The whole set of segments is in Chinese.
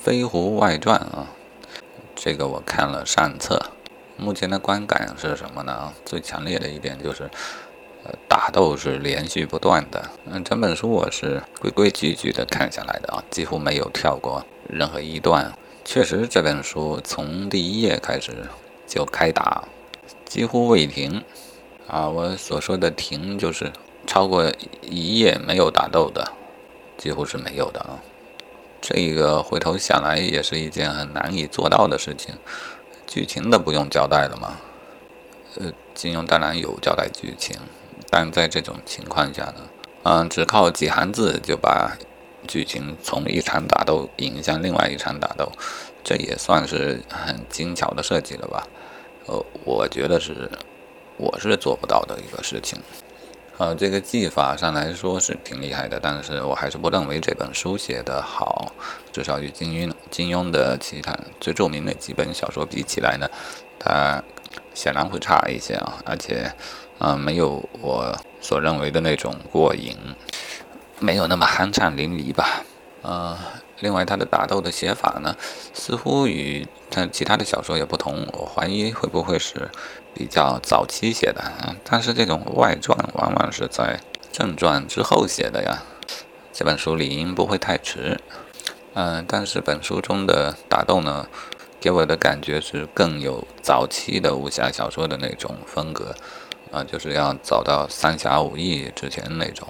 飞狐外传》啊，这个我看了上册，目前的观感是什么呢？最强烈的一点就是，呃，打斗是连续不断的。嗯，整本书我是规规矩矩的看下来的啊，几乎没有跳过任何一段。确实，这本书从第一页开始就开打，几乎未停。啊，我所说的停就是超过一页没有打斗的，几乎是没有的啊。这个回头想来也是一件很难以做到的事情。剧情的不用交代了吗？呃，金庸当然有交代剧情，但在这种情况下呢，嗯，只靠几行字就把剧情从一场打斗引向另外一场打斗，这也算是很精巧的设计了吧？呃，我觉得是，我是做不到的一个事情。呃，这个技法上来说是挺厉害的，但是我还是不认为这本书写的好，至少与金庸金庸的其他最著名的几本小说比起来呢，它显然会差一些啊，而且，嗯，没有我所认为的那种过瘾，没有那么酣畅淋漓吧。呃，另外他的打斗的写法呢，似乎与他其他的小说也不同，我怀疑会不会是。比较早期写的啊，但是这种外传往往是在正传之后写的呀。这本书理应不会太迟，嗯，但是本书中的打斗呢，给我的感觉是更有早期的武侠小说的那种风格啊，就是要走到三侠五义之前那种，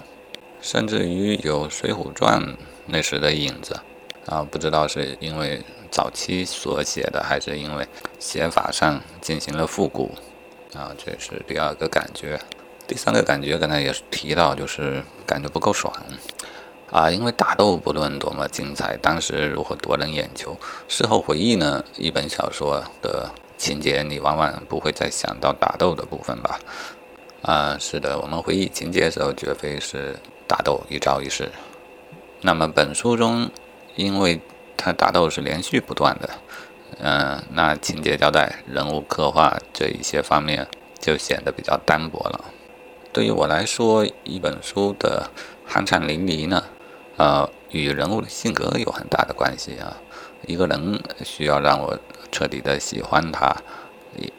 甚至于有《水浒传》那时的影子啊，不知道是因为早期所写的，还是因为写法上进行了复古。啊，这是第二个感觉，第三个感觉刚才也是提到，就是感觉不够爽啊，因为打斗不论多么精彩，当时如何夺人眼球，事后回忆呢，一本小说的情节你往往不会再想到打斗的部分吧？啊，是的，我们回忆情节的时候，绝非是打斗一招一式。那么本书中，因为它打斗是连续不断的。嗯，那情节交代、人物刻画这一些方面就显得比较单薄了。对于我来说，一本书的酣畅淋漓呢，呃，与人物的性格有很大的关系啊。一个人需要让我彻底的喜欢他，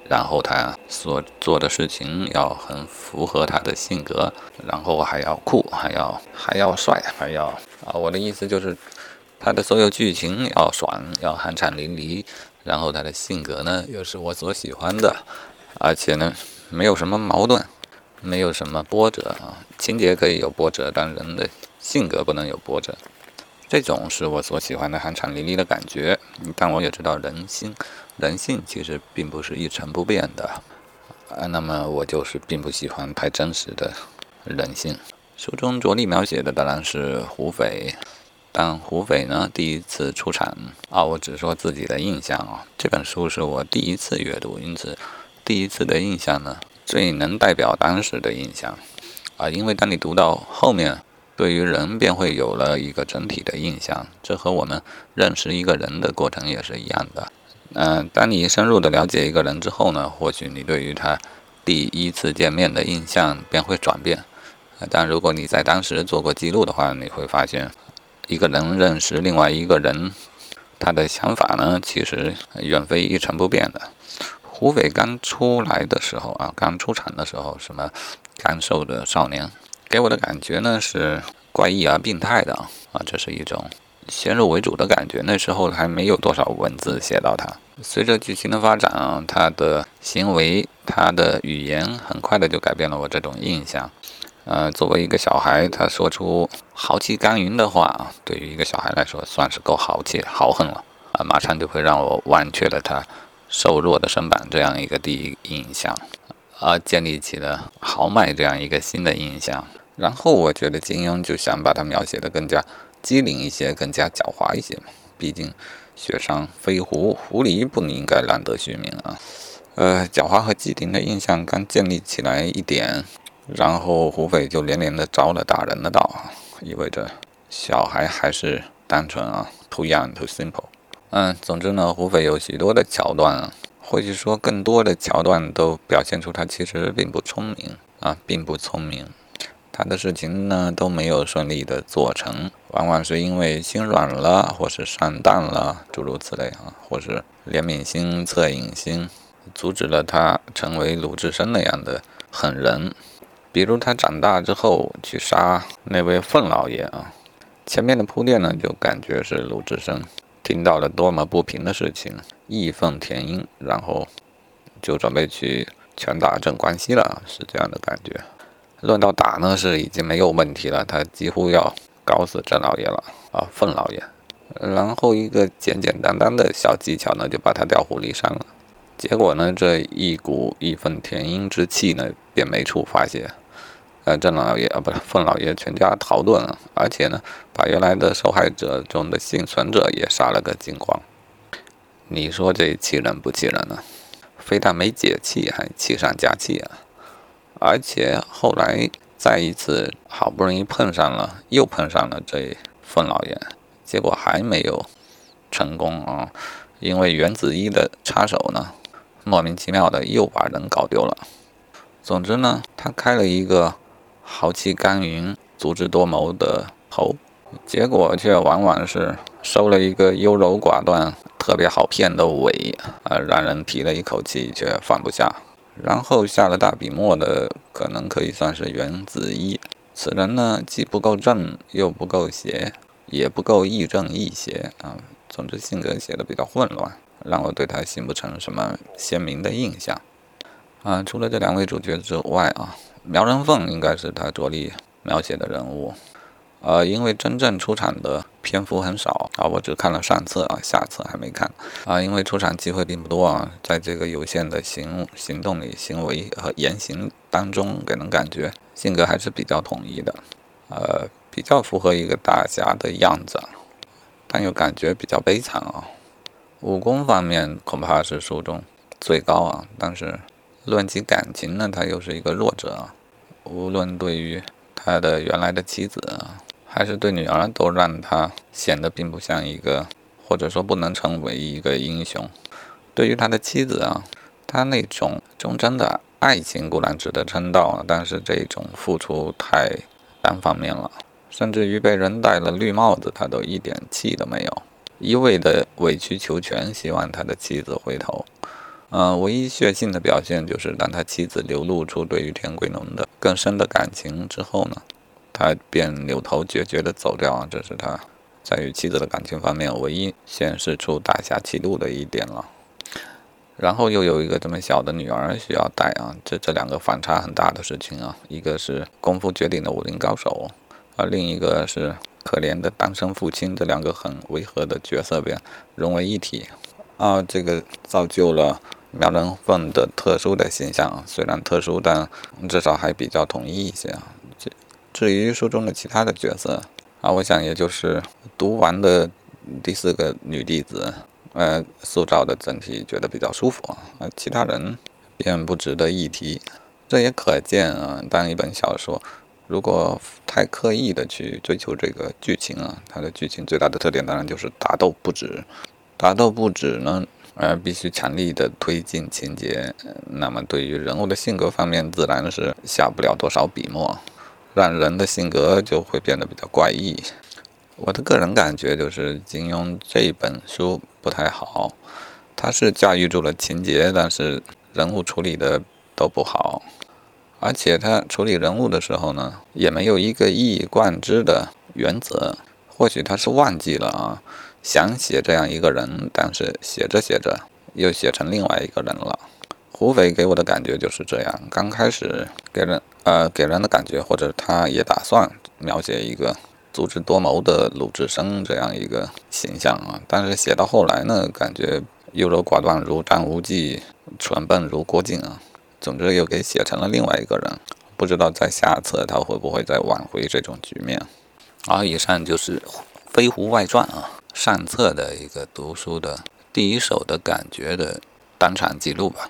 然后他所做的事情要很符合他的性格，然后还要酷，还要还要帅，还要啊，我的意思就是。他的所有剧情要爽，要酣畅淋漓，然后他的性格呢又是我所喜欢的，而且呢没有什么矛盾，没有什么波折啊。情节可以有波折，但人的性格不能有波折。这种是我所喜欢的酣畅淋漓的感觉。但我也知道人心，人性其实并不是一成不变的啊。那么我就是并不喜欢太真实的人性。书中着力描写的当然是胡斐。但胡斐呢，第一次出场啊，我只说自己的印象啊。这本书是我第一次阅读，因此第一次的印象呢，最能代表当时的印象啊。因为当你读到后面，对于人便会有了一个整体的印象，这和我们认识一个人的过程也是一样的。嗯，当你深入的了解一个人之后呢，或许你对于他第一次见面的印象便会转变。但如果你在当时做过记录的话，你会发现。一个人认识另外一个人，他的想法呢，其实远非一成不变的。胡斐刚出来的时候啊，刚出场的时候，什么干瘦的少年，给我的感觉呢是怪异而病态的啊，这是一种先入为主的感觉。那时候还没有多少文字写到他。随着剧情的发展啊，他的行为、他的语言，很快的就改变了我这种印象。呃，作为一个小孩，他说出豪气干云的话啊，对于一个小孩来说，算是够豪气豪横了啊！马上就会让我忘却了他瘦弱的身板这样一个第一印象，而建立起了豪迈这样一个新的印象。然后我觉得金庸就想把他描写的更加机灵一些，更加狡猾一些。毕竟雪上飞狐，狐狸不应该浪得虚名啊。呃，狡猾和机灵的印象刚建立起来一点。然后胡斐就连连的招了打人的道，意味着小孩还是单纯啊，too young too simple。嗯，总之呢，胡斐有许多的桥段啊，或者说更多的桥段都表现出他其实并不聪明啊，并不聪明。他的事情呢都没有顺利的做成，往往是因为心软了，或是上当了，诸如此类啊，或是怜悯心、恻隐心，阻止了他成为鲁智深那样的狠人。比如他长大之后去杀那位凤老爷啊，前面的铺垫呢，就感觉是鲁智深听到了多么不平的事情，义愤填膺，然后就准备去拳打镇关西了，是这样的感觉。论到打呢，是已经没有问题了，他几乎要搞死郑老爷了啊，凤老爷。然后一个简简单单的小技巧呢，就把他调虎离山了。结果呢，这一股义愤填膺之气呢，便没处发泄。呃，郑老爷啊，不是凤老爷，全家逃遁了，而且呢，把原来的受害者中的幸存者也杀了个精光。你说这气人不气人呢？非但没解气，还气上加气啊！而且后来再一次好不容易碰上了，又碰上了这凤老爷，结果还没有成功啊！因为袁子一的插手呢，莫名其妙的又把人搞丢了。总之呢，他开了一个。豪气干云、足智多谋的头，结果却往往是收了一个优柔寡断、特别好骗的尾，啊，让人提了一口气却放不下。然后下了大笔墨的，可能可以算是袁子一。此人呢，既不够正，又不够邪，也不够亦正亦邪啊。总之，性格写的比较混乱，让我对他形不成什么鲜明的印象。啊，除了这两位主角之外啊。苗人凤应该是他着力描写的人物，呃，因为真正出场的篇幅很少啊，我只看了上册啊，下册还没看啊，因为出场机会并不多啊，在这个有限的行行动里、行为和言行当中，给人感觉性格还是比较统一的，呃，比较符合一个大侠的样子，但又感觉比较悲惨啊。武功方面恐怕是书中最高啊，但是。论及感情呢，他又是一个弱者。无论对于他的原来的妻子，还是对女儿，都让他显得并不像一个，或者说不能成为一个英雄。对于他的妻子啊，他那种忠贞的爱情固然值得称道，但是这种付出太单方面了，甚至于被人戴了绿帽子，他都一点气都没有，一味的委曲求全，希望他的妻子回头。嗯，唯一血性的表现就是，当他妻子流露出对于田桂龙的更深的感情之后呢，他便扭头决绝地走掉啊。这是他在与妻子的感情方面唯一显示出大侠气度的一点了。然后又有一个这么小的女儿需要带啊，这这两个反差很大的事情啊，一个是功夫绝顶的武林高手，而另一个是可怜的单身父亲，这两个很违和的角色便融为一体啊，这个造就了。苗人凤的特殊的形象，虽然特殊，但至少还比较统一一些啊。至至于书中的其他的角色啊，我想也就是读完的第四个女弟子，呃，塑造的整体觉得比较舒服啊。其他人便不值得一提。这也可见啊，当一本小说如果太刻意的去追求这个剧情啊，它的剧情最大的特点当然就是打斗不止，打斗不止呢。而必须强力的推进情节，那么对于人物的性格方面，自然是下不了多少笔墨，让人的性格就会变得比较怪异。我的个人感觉就是金庸这本书不太好，他是驾驭住了情节，但是人物处理的都不好，而且他处理人物的时候呢，也没有一个一以贯之的原则，或许他是忘记了啊。想写这样一个人，但是写着写着又写成另外一个人了。胡斐给我的感觉就是这样，刚开始给人呃给人的感觉，或者他也打算描写一个足智多谋的鲁智深这样一个形象啊，但是写到后来呢，感觉优柔寡断如张无忌，蠢笨如郭靖啊，总之又给写成了另外一个人。不知道在下册他会不会再挽回这种局面。好，以上就是《飞狐外传》啊。上册的一个读书的第一手的感觉的当场记录吧。